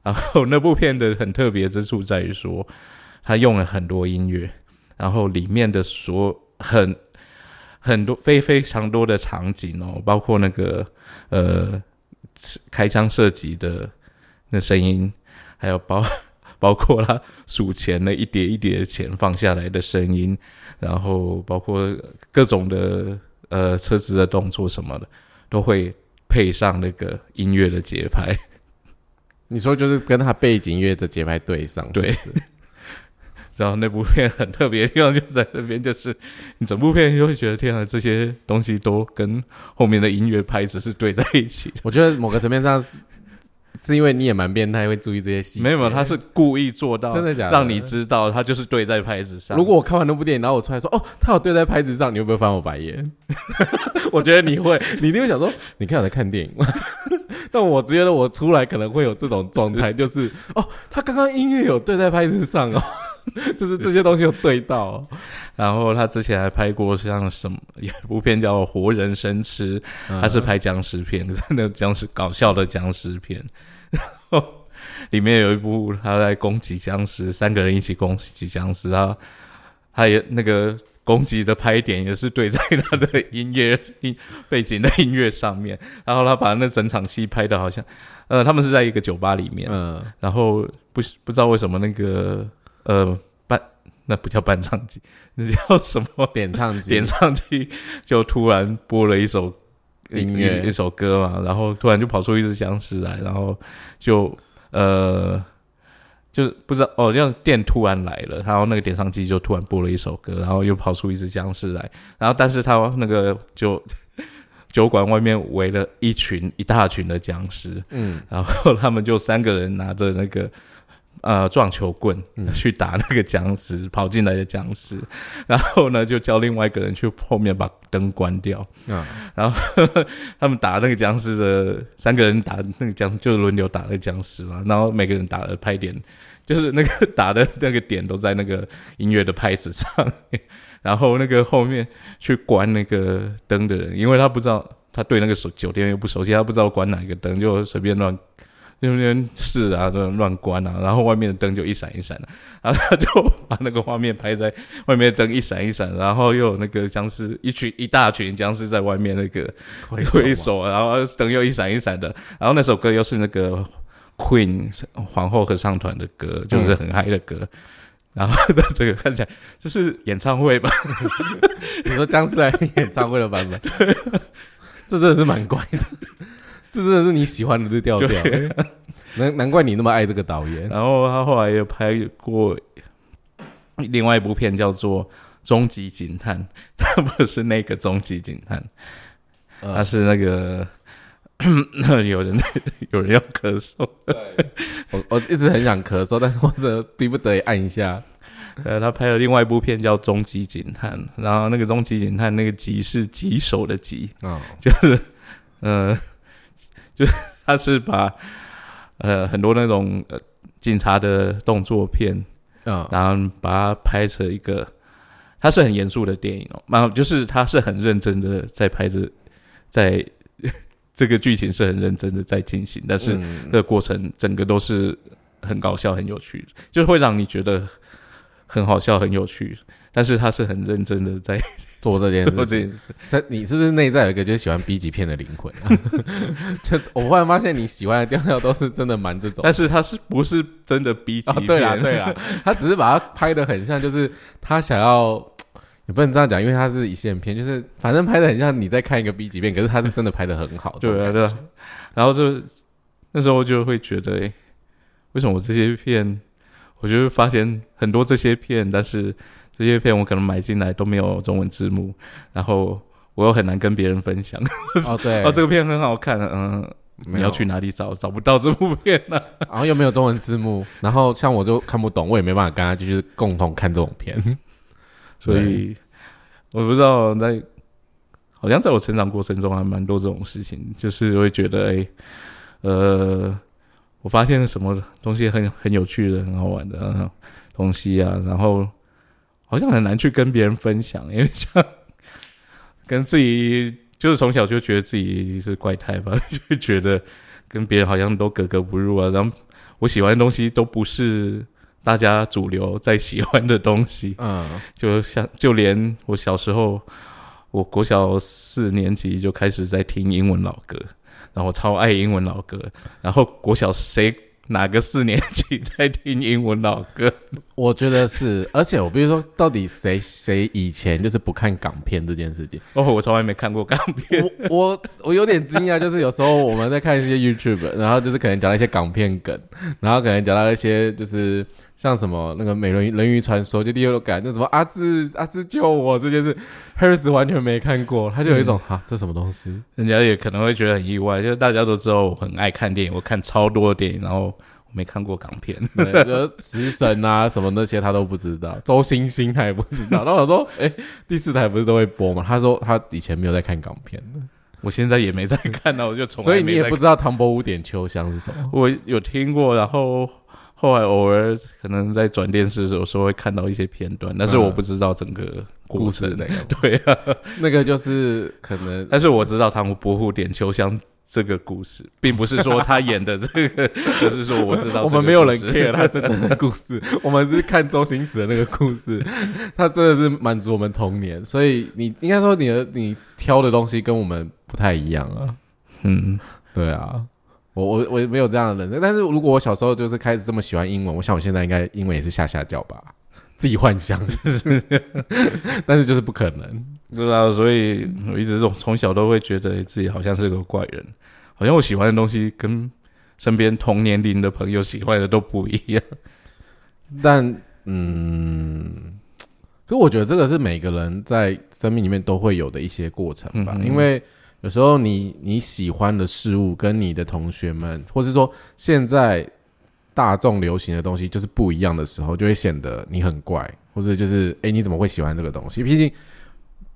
Speaker 1: 然后那部片的很特别之处在于说，他用了很多音乐，然后里面的所很很多非非常多的场景哦，包括那个呃开枪射击的那声音，还有包包括他数钱的一叠一叠的钱放下来的声音，然后包括各种的呃车子的动作什么的，都会配上那个音乐的节拍。
Speaker 2: 你说就是跟他背景音乐的节拍对上，
Speaker 1: 对然后那部片很特别的地方就在那边，就是你整部片就会觉得天啊，这些东西都跟后面的音乐拍子是对在一起。
Speaker 2: 我觉得某个层面上是是因为你也蛮变态，会注意这些细节。
Speaker 1: 没有，没有他是故意做到
Speaker 2: 真的假的
Speaker 1: 让你知道他就是对在拍子上。
Speaker 2: 如果我看完那部电影，然后我出来说哦，他有对在拍子上，你会不会翻我白眼？我觉得你 会，你一定会想说，你看我在看电影？但我觉得我出来可能会有这种状态，就是哦，他刚刚音乐有对在拍子上哦，就是这些东西有对到、哦。
Speaker 1: 然后他之前还拍过像什么 有一部片叫《活人生吃》，他是拍僵尸片，那僵尸搞笑的僵尸片。然后里面有一部他在攻击僵尸，三个人一起攻击僵尸，他他也那个攻击的拍点也是对在他的音乐音背景的音乐上面，然后他把那整场戏拍的好像，呃，他们是在一个酒吧里面，
Speaker 2: 嗯，
Speaker 1: 然后不不知道为什么那个呃伴那不叫伴唱机，那叫什么？
Speaker 2: 点唱机，
Speaker 1: 点唱机就突然播了一首
Speaker 2: 音乐。
Speaker 1: 一一首歌嘛，然后突然就跑出一只僵尸来，然后就呃就是不知道哦，这样电突然来了，然后那个点唱机就突然播了一首歌，然后又跑出一只僵尸来，然后但是他那个就酒馆外面围了一群一大群的僵尸，
Speaker 2: 嗯，
Speaker 1: 然后他们就三个人拿着那个呃撞球棍、去打那个僵尸跑进来的僵尸，然后呢就叫另外一个人去后面把灯关掉，
Speaker 2: 啊，
Speaker 1: 然后他们打那个僵尸的三个人打那个僵就是轮流打那个僵尸嘛，然后每个人打的拍点就是那个 打的那个点都在那个音乐的拍子上面，然后那个后面去关那个灯的人，因为他不知道他对那个手酒店又不熟悉，他不知道关哪一个灯，就随便乱。就那边试啊，乱乱关啊，然后外面的灯就一闪一闪的，然后他就把那个画面拍在外面的灯一闪一闪，然后又有那个僵尸一群一大群僵尸在外面那个
Speaker 2: 挥
Speaker 1: 挥手，然后灯又一闪一闪的，然后那首歌又是那个 Queen 皇后合唱团的歌，就是很嗨的歌。然后这个看起来这是演唱会吧？
Speaker 2: 你说僵尸来演唱会的版本，这真的是蛮怪的，这真的是你喜欢的这调调，难难怪你那么爱这个导演。
Speaker 1: 然后他后来又拍过另外一部片叫做《终极警探》，他不是那个终极警探，
Speaker 2: 嗯
Speaker 1: 他是那个 有人 有人要咳嗽，
Speaker 2: 我我一直很想咳嗽，但是我这逼不得已按一下。
Speaker 1: 呃，他拍了另外一部片叫《终极警探》，然后那个《终极警探》那个“极”是棘手的“棘”，
Speaker 2: 哦，
Speaker 1: 就是呃，就是他是把呃很多那种呃警察的动作片，
Speaker 2: 嗯
Speaker 1: 然后把它拍成一个它是很严肃的电影哦，然后就是他是很认真的在拍着，在 这个剧情是很认真的在进行，但是
Speaker 2: 嗯。
Speaker 1: 这个过程整个都是很搞笑、很有趣，就会让你觉得很好笑、很有趣，但是他是很认真的在
Speaker 2: 做这件事情。你是不是内在有一个就是喜欢 B 级片的灵魂、啊？就我忽然发现你喜欢的调调都是真的蛮这种。
Speaker 1: 但是他是不是真的 B 级？
Speaker 2: 对啦对啦，他只是把它拍的很像，就是他想要，也不能这样讲，因为他是一线片，就是反正拍的很像你在看一个 B 级片，可是他是真的拍的很好。
Speaker 1: 对啊，对啊。然后就那时候就会觉得，哎、为什么我这些片，我就会发现很多这些片，但是这些片我可能买进来都没有中文字幕，然后我又很难跟别人分享。
Speaker 2: 哦 对，
Speaker 1: 哦，这个片很好看，嗯、你要去哪里找？找不到这部片呢、
Speaker 2: 然后又没有中文字幕，然后像我就看不懂，我也没办法跟他继续共同看这种片。
Speaker 1: 所以我不知道在，好像在我成长过程中还蛮多这种事情，就是会觉得，哎、呃，我发现了什么东西很很有趣的、很好玩的、呃东西啊，然后好像很难去跟别人分享，因为像跟自己就是从小就觉得自己是怪胎吧，就觉得跟别人好像都格格不入啊，然后我喜欢的东西都不是大家主流在喜欢的东西，
Speaker 2: 嗯，
Speaker 1: 就像就连我小时候，我国小四年级就开始在听英文老歌，然后我超爱英文老歌。然后国小谁哪个四年级在听英文老歌？
Speaker 2: 我觉得是，而且我比如说，到底谁谁以前就是不看港片这件事情，
Speaker 1: 哦，我从来没看过港片。
Speaker 2: 我我我有点惊讶，就是有时候我们在看一些 YouTube，然后就是可能讲到一些港片梗，然后可能讲到一些就是像什么那个美人鱼人鱼传说，就第六感，那什么阿志阿志救我这件事，Harris 完全没看过，他就有一种哈、这什么东西？
Speaker 1: 人家也可能会觉得很意外，就是大家都知道我很爱看电影，我看超多的电影，然后我没看过港片。
Speaker 2: 对，就食神啊什么那些他都不知道，周星星他也不知道。然后我说，哎、第四台不是都会播吗？他说他以前没有在看港片的，
Speaker 1: 我现在也没在看呢，我就从来
Speaker 2: 所以你也不知道唐伯虎点秋香是什么。
Speaker 1: 我有听过，然后后来偶尔可能在转电视的时候，说会看到一些片段，但是
Speaker 2: 嗯
Speaker 1: 我不知道整个
Speaker 2: 故
Speaker 1: 故事。
Speaker 2: 事那个，
Speaker 1: 对啊，
Speaker 2: 那个就是可能
Speaker 1: 但是我知道唐伯虎点秋香这个故事，并不是说他演的这个，而是说我知道
Speaker 2: 我
Speaker 1: 这个
Speaker 2: 们没有人 care 他真的的故事，我们是看周星驰的那个故事，他真的是满足我们童年。所以你应该说你的你挑的东西跟我们不太一样啊。
Speaker 1: 嗯，
Speaker 2: 对啊，我我我没有这样的人，但是如果我小时候就是开始这么喜欢英文，我想我现在应该英文也是下下叫吧，自己幻想，但是就是不可能。
Speaker 1: 对啊，所以我一直从从小都会觉得自己好像是个怪人，好像我喜欢的东西跟身边同年龄的朋友喜欢的都不一样。
Speaker 2: 但嗯，可是我觉得这个是每个人在生命里面都会有的一些过程吧，因为有时候你你喜欢的事物跟你的同学们，或是说现在大众流行的东西就是不一样的时候，就会显得你很怪，或者就是哎、诶你怎么会喜欢这个东西？毕竟。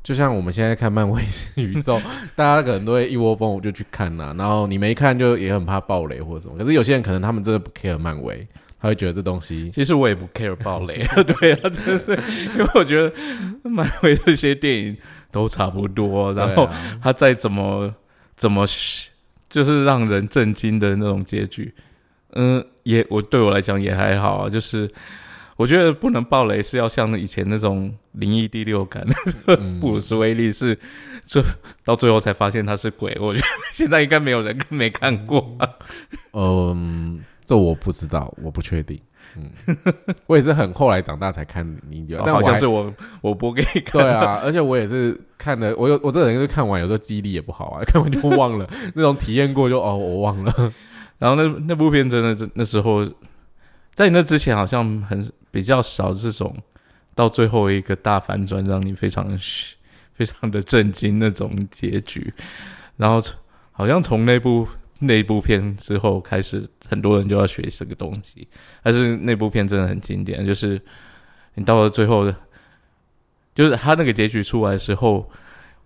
Speaker 2: 就像我们现在看漫威宇宙，大家可能都会一窝蜂我就去看呐、然后你没看就也很怕爆雷或者什么。可是有些人可能他们真的不 care 漫威，他会觉得这东西
Speaker 1: 其实我也不 care 爆雷，对啊，真的，因为我觉得漫威这些电影都差不多，然后他再怎么怎么就是让人震惊的那种结局，嗯，也我对我来讲也还好啊，就是我觉得不能爆雷是要像以前那种灵异第六感，
Speaker 2: 嗯。
Speaker 1: 布鲁斯威利是就到最后才发现他是鬼，我觉得现在应该没有人没看过、啊，
Speaker 2: 嗯，这我不知道，我不确定。嗯，我也是很后来长大才看你有，但
Speaker 1: 好像是我我播给你看，
Speaker 2: 对啊，而且我也是看的，我有我这人就是看完有时候记忆力也不好啊，看完就忘了 那种体验过就哦我忘了。
Speaker 1: 然后那那部片真的是那时候，在你那之前好像很比较少这种到最后一个大反转，让你非常非常的震惊那种结局。然后好像从那部那部片之后开始，很多人就要学这个东西。但是那部片真的很经典，就是你到了最后，就是他那个结局出来之后。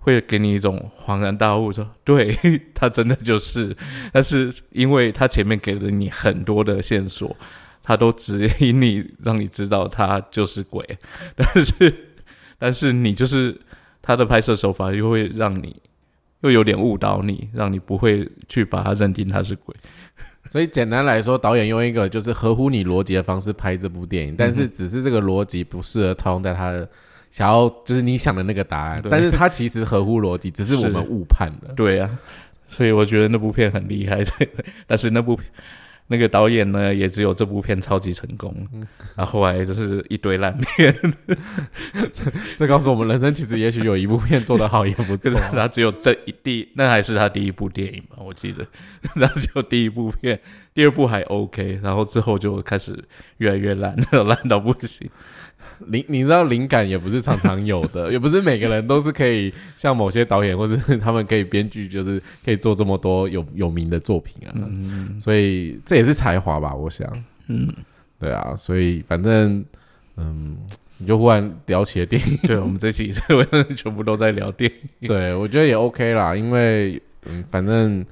Speaker 1: 会给你一种恍然大悟，说对他真的就是，但是因为他前面给了你很多的线索，他都指引你，让你知道他就是鬼，但是但是你就是他的拍摄手法又会让你又有点误导你，让你不会去把他认定他是鬼。
Speaker 2: 所以简单来说，导演用一个就是合乎你逻辑的方式拍这部电影，但是只是这个逻辑不适合套用在他的想要就是你想的那个答案，但是他其实合乎逻辑，只是我们误判的。
Speaker 1: 对啊，所以我觉得那部片很厉害，但是那部那个导演呢，也只有这部片超级成功，然后后来就是一堆烂片，
Speaker 2: 这告诉我们，人生其实也许有一部片做得好也不错
Speaker 1: 就是。他只有这一第，那还是他第一部电影吧，我记得，他只有第一部片，第二部还 OK，然后之后就开始越来越烂，烂到不行。
Speaker 2: 灵，你知道灵感也不是常常有的，也不是每个人都是可以像某些导演或者是他们可以编剧，就是可以做这么多有有名的作品啊。
Speaker 1: 嗯
Speaker 2: 所以这也是才华吧，我想。
Speaker 1: 嗯，
Speaker 2: 对啊，所以反正嗯，你就忽然聊起了电影，
Speaker 1: 对，我们这期全部都在聊电影。
Speaker 2: 对我觉得也 OK 啦，因为嗯，反正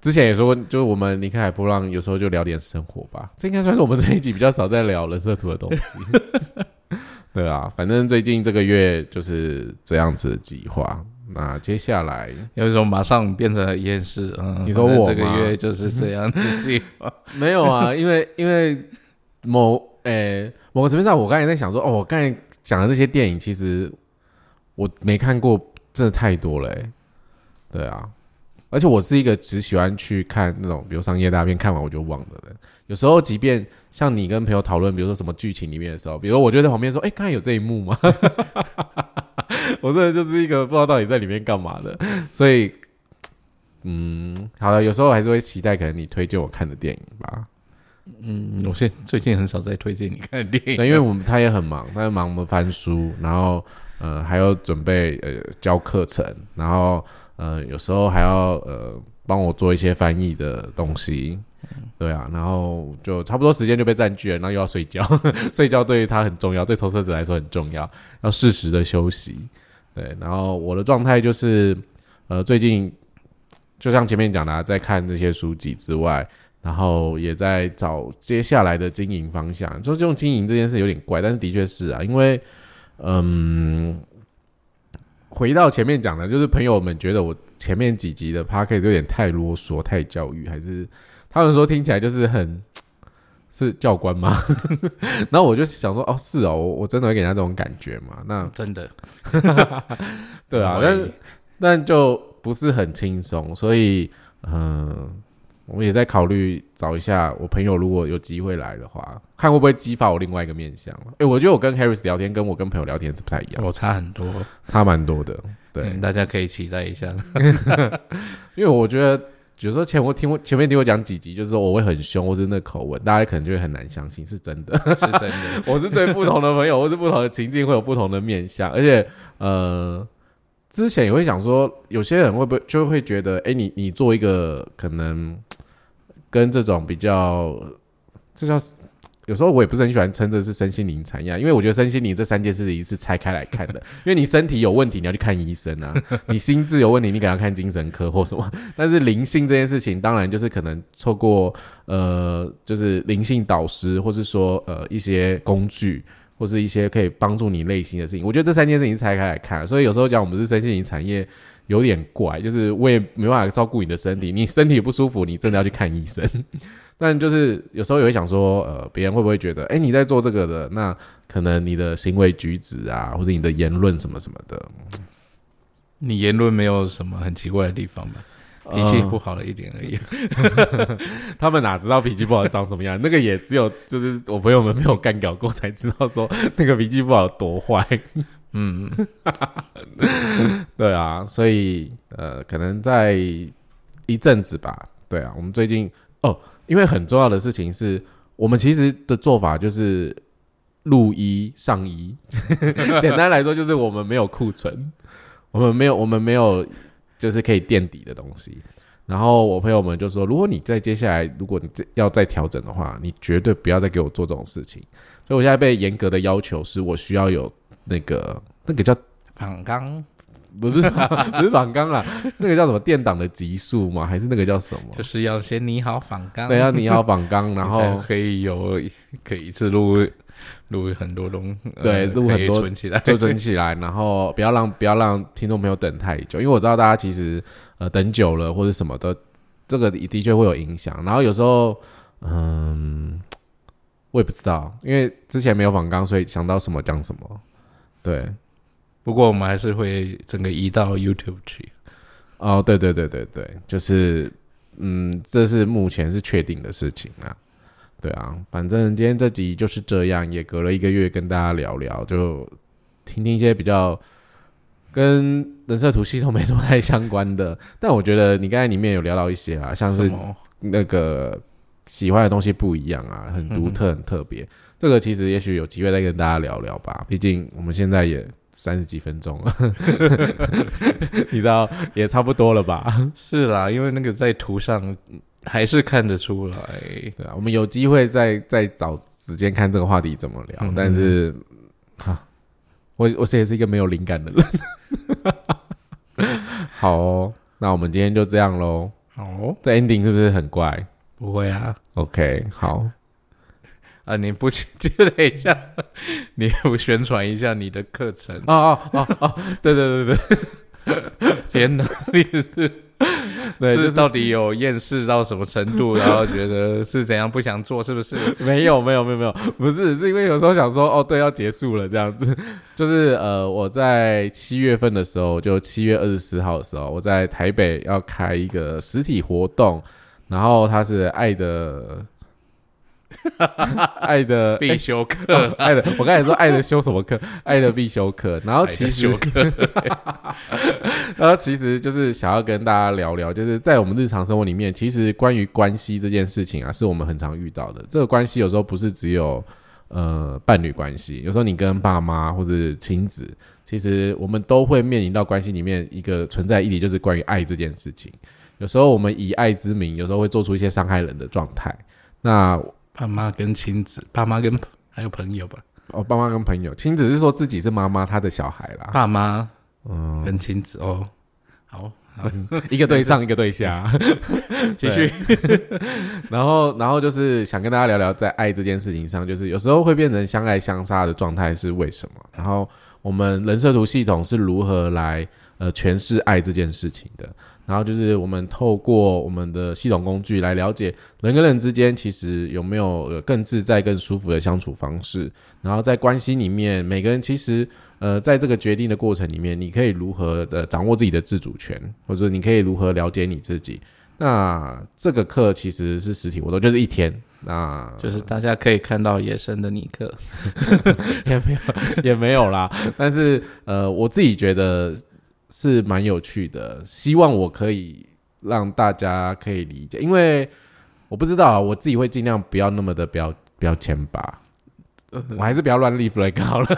Speaker 2: 之前也说过，就是我们离开海波浪，有时候就聊点生活吧。这应该算是我们这一集比较少在聊人设图的东西。对啊，反正最近这个月就是这样子的计划。那接下来
Speaker 1: 有一种马上变成了一件事，嗯，
Speaker 2: 你说我这
Speaker 1: 个月就是这样子计划，
Speaker 2: 没有啊，因为因为某诶、某个层面上，我刚才在想说，哦，我刚才讲的那些电影，其实我没看过，真的太多了、欸。对啊，而且我是一个只喜欢去看那种，比如商业大片，看完我就忘的人。有时候，即便像你跟朋友讨论，比如说什么剧情里面的时候，比如说我就在旁边说，哎、刚才有这一幕吗？我真的就是一个不知道到底在里面干嘛的，所以。嗯，好了，有时候还是会期待可能你推荐我看的电影吧。
Speaker 1: 嗯，我现最近很少在推荐你看电影，
Speaker 2: 对，因为我们他也很忙，他在忙我们翻书，然后呃还要准备呃教课程，然后呃有时候还要呃帮我做一些翻译的东西，对啊，然后就差不多时间就被占据了，然后又要睡觉，睡觉对于他很重要，对投射者来说很重要，要适时的休息，对，然后我的状态就是呃最近就像前面讲的、啊，在看这些书籍之外。然后也在找接下来的经营方向。就这种经营这件事有点怪，但是的确是啊，因为嗯，回到前面讲的，就是朋友们觉得我前面几集的 p a c k a g e 有点太啰嗦、太教育，还是他们说听起来就是很 是教官吗？然后我就想说，哦，是哦，我我真的会给人家这种感觉嘛？那
Speaker 1: 真的，
Speaker 2: 对啊，
Speaker 1: 我
Speaker 2: 但但就不是很轻松，所以嗯。我也在考虑找一下我朋友，如果有机会来的话，看会不会激发我另外一个面相。哎、我觉得我跟 Harris 聊天，跟我跟朋友聊天是不太一样，
Speaker 1: 我差很多，
Speaker 2: 差蛮多的。对，
Speaker 1: 嗯大家可以期待一下。
Speaker 2: 因为我觉得有时候前我听我前面听我讲几集，就是说我会很凶，或是那口吻，大家可能就会很难相信是真的。
Speaker 1: 是真的，
Speaker 2: 我是对不同的朋友或是不同的情境会有不同的面相，而且呃，之前也会想说，有些人会不会就会觉得，哎、你你做一个可能跟这种比较，这叫有时候我也不是很喜欢称这是身心灵产业啊，因为我觉得身心灵这三件事情是拆开来看的，因为你身体有问题你要去看医生啊，你心智有问题你可能要看精神科或什么，但是灵性这件事情当然就是可能透过呃就是灵性导师或是说呃一些工具。或是一些可以帮助你内心的事情，我觉得这三件事情拆开来看，所以有时候讲我们是身心灵产业有点怪，就是我也没办法照顾你的身体，你身体不舒服，你真的要去看医生。但就是有时候也会想说，呃，别人会不会觉得，哎、你在做这个的，那可能你的行为举止啊，或者你的言论什么什么的，
Speaker 1: 你言论没有什么很奇怪的地方吗？脾气不好了一点而已。
Speaker 2: 他们哪知道脾气不好长什么样？那个也只有就是我朋友们没有干掉过，才知道说那个脾气不好多坏。
Speaker 1: 嗯，
Speaker 2: 对啊，所以呃，可能在一阵子吧。对啊，我们最近哦，因为很重要的事情是我们其实的做法就是入一上一，简单来说就是我们没有库存，我们没有我们没有就是可以垫底的东西。然后我朋友们就说，如果你在接下来，如果你再要再调整的话，你绝对不要再给我做这种事情。所以我现在被严格的要求是我需要有那个那个叫
Speaker 1: 反刚
Speaker 2: 不是 不是反纲啦，那个叫什么电档的级数吗？还是那个叫什么？
Speaker 1: 就是要先拟好反刚，
Speaker 2: 对，要你好反纲，然后
Speaker 1: 可以有可以一次录录很多东，呃
Speaker 2: 对录很多
Speaker 1: 存起来，
Speaker 2: 就存起来，然后不要让不要让听众朋友等太久，因为我知道大家其实呃等久了或者什么的，这个的确会有影响。然后有时候，嗯，我也不知道，因为之前没有访刚，所以想到什么讲什么。对，
Speaker 1: 不过我们还是会整个移到 YouTube 去。
Speaker 2: 哦，对对对对对，就是嗯，这是目前是确定的事情啊。对啊，反正今天这集就是这样，也隔了一个月跟大家聊聊，就听听一些比较跟人设图系统没什么太相关的。但我觉得你刚才里面有聊到一些啊，像是那个喜欢的东西不一样啊，很独特、很特别。这个其实也许有机会再跟大家聊聊吧，毕竟我们现在也三十几分钟了，你知道也差不多了吧？
Speaker 1: 是啦，因为那个在图上还是看得出来。
Speaker 2: 对啊，我们有机会再再找时间看这个话题怎么聊。
Speaker 1: 嗯
Speaker 2: 但是，哈，我我也是一个没有灵感的人。好哦，那我们今天就这样喽。
Speaker 1: 哦，
Speaker 2: 这 ending 是不是很怪
Speaker 1: 不会啊
Speaker 2: ，？OK，好，
Speaker 1: 啊，你不去等一下，你不宣传一下你的课程？
Speaker 2: 哦哦哦哦，对对对对
Speaker 1: 天哪，你是
Speaker 2: 对，就是是
Speaker 1: 到底有厌世到什么程度，然后觉得是怎样不想做，是不是？
Speaker 2: 没有没有没有没有，不是，是因为有时候想说，哦，对，要结束了这样子，就是呃，我在七月份的时候，就七月二十四号的时候，我在台北要开一个实体活动，然后它是爱的，爱的
Speaker 1: 必修课，
Speaker 2: 哦爱的，我刚才说爱的修什么课？爱的必修课。然后其实 然后其实就是想要跟大家聊聊，就是在我们日常生活里面，其实关于关系这件事情啊，是我们很常遇到的。这个关系有时候不是只有呃伴侣关系，有时候你跟爸妈或者亲子，其实我们都会面临到关系里面一个存在议题，就是关于爱这件事情。有时候我们以爱之名，有时候会做出一些伤害人的状态。那
Speaker 1: 爸妈跟亲子，爸妈跟还有朋友吧，
Speaker 2: 哦，爸妈跟朋友，亲子是说自己是妈妈，他的小孩啦，
Speaker 1: 爸妈嗯。跟亲子哦，好，好，
Speaker 2: 一个对上，一个对下。
Speaker 1: 继续，
Speaker 2: 然后，然后就是想跟大家聊聊，在爱这件事情上，就是有时候会变成相爱相杀的状态是为什么？然后我们人设图系统是如何来呃诠释爱这件事情的？然后就是我们透过我们的系统工具来了解人跟人之间其实有没有呃更自在、更舒服的相处方式。然后在关系里面，每个人其实呃在这个决定的过程里面，你可以如何的掌握自己的自主权，或者说你可以如何了解你自己。那这个课其实是实体活动，就是一天。那
Speaker 1: 就是大家可以看到野生的尼克，
Speaker 2: 也没有也没有啦，但是呃，我自己觉得是蛮有趣的，希望我可以让大家可以理解，因为我不知道啊，我自己会尽量不要那么的标标签吧，我还是不要乱立 flag 好了。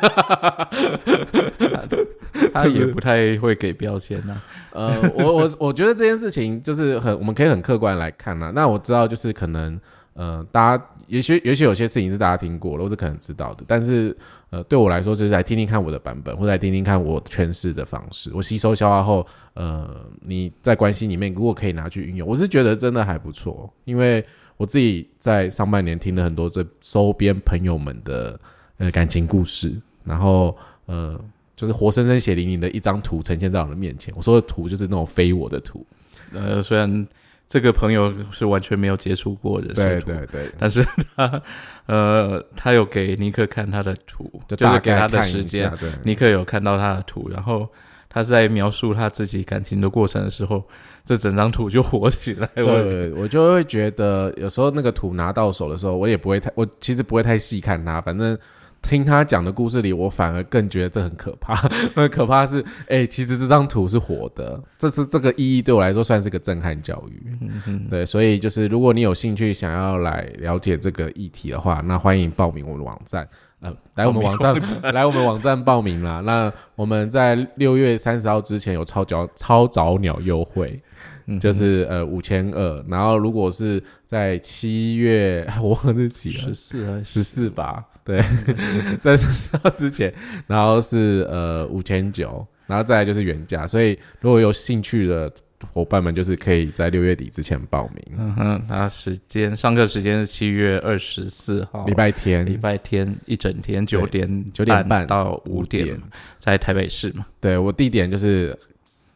Speaker 1: 他也不太会给标签呐、
Speaker 2: 呃，我我我觉得这件事情就是很，我们可以很客观来看啦。那我知道，就是可能呃，大家也许也许有些事情是大家听过了，或是可能知道的，但是呃，对我来说，就是来听听看我的版本，或者来听听看我诠释的方式。我吸收消化后，呃，你在关系里面如果可以拿去运用，我是觉得真的还不错，因为我自己在上半年听了很多这周边朋友们的呃感情故事，然后呃。就是活生生血淋淋的一张图呈现在我的面前。我说的图就是那种非我的图，
Speaker 1: 呃，虽然这个朋友是完全没有接触过人
Speaker 2: 对对对，
Speaker 1: 但是他呃，他有给尼克看他的图，
Speaker 2: 就
Speaker 1: 是给他的时间，，
Speaker 2: 对，
Speaker 1: 尼克有看到他的图，然后他在描述他自己感情的过程的时候，这整张图就火起来。我
Speaker 2: 对，我就会觉得有时候那个图拿到手的时候，我也不会太，我其实不会太细看它，反正。听他讲的故事里，我反而更觉得这很可怕。很可怕的是，哎、其实这张图是活的，这是这个意义对我来说算是个震撼教育。
Speaker 1: 嗯，
Speaker 2: 对，所以就是如果你有兴趣想要来了解这个议题的话，那欢迎报名我们的网站，呃，来我们网站来我们网站报名啦。那我们在六月三十号之前有超早超早鸟优惠，
Speaker 1: 嗯
Speaker 2: 就是呃五千二，然后如果是在七月 我忘了。
Speaker 1: 十，四还是
Speaker 2: 十四吧，对，在十四号之前，然后是呃五千九，然后再来就是原价，所以如果有兴趣的伙伴们就是可以在六月底之前报名，
Speaker 1: 嗯哼，那时间上课时间是七月二十四号，
Speaker 2: 礼拜天，
Speaker 1: 礼拜天一整天九点
Speaker 2: 九点半
Speaker 1: 到五点
Speaker 2: 点，
Speaker 1: 在台北市嘛，
Speaker 2: 对我地点就是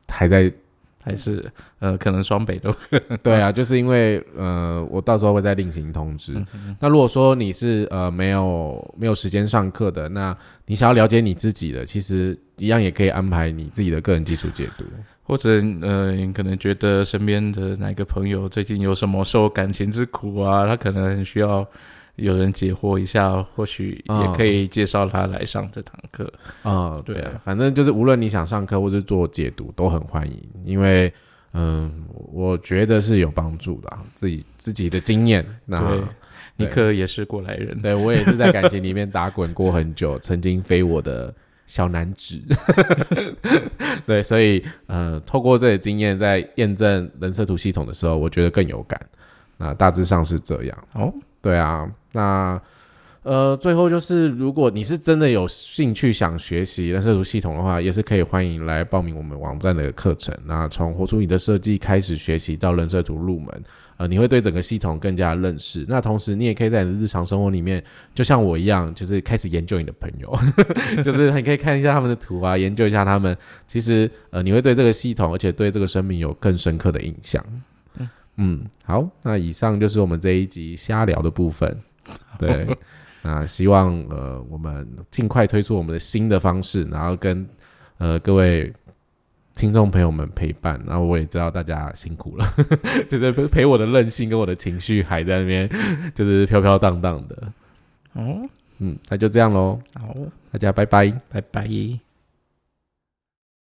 Speaker 2: 还在
Speaker 1: 还是呃可能双北都
Speaker 2: 对啊，就是因为呃，我到时候会再另行通知。那如果说你是呃没有没有时间上课的，那你想要了解你自己的，其实一样也可以安排你自己的个人基础解读。
Speaker 1: 或者呃，你可能觉得身边的哪个朋友最近有什么受感情之苦啊，他可能需要有人解惑一下，或许也可以介绍他来上这堂课。
Speaker 2: 啊、
Speaker 1: 对啊
Speaker 2: 反正就是无论你想上课或是做解读都很欢迎，因为嗯，我觉得是有帮助的啊、自己自己的经验。那，
Speaker 1: 尼克也是过来人，
Speaker 2: 对我也是在感情里面打滚过很久，曾经非我的小男子。对，所以呃，透过这些经验，在验证人设图系统的时候，我觉得更有感。那大致上是这样。
Speaker 1: 哦，
Speaker 2: 对啊，那呃，最后就是，如果你是真的有兴趣想学习人设图系统的话，也是可以欢迎来报名我们网站的课程。那从活出你的设计开始学习到人设图入门，呃，你会对整个系统更加认识。那同时，你也可以在你的日常生活里面，就像我一样，就是开始研究你的朋友，就是你可以看一下他们的图啊，研究一下他们。其实，呃，你会对这个系统，而且对这个生命有更深刻的印象。嗯，好，那以上就是我们这一集瞎聊的部分。对，那希望呃我们尽快推出我们的新的方式，然后跟呃各位听众朋友们陪伴。然后我也知道大家辛苦了，就是陪陪我的任性跟我的情绪还在那边，就是飘飘荡荡的。
Speaker 1: 哦，
Speaker 2: 嗯，那就这样喽，
Speaker 1: 好，
Speaker 2: 大家拜拜。
Speaker 1: 拜拜。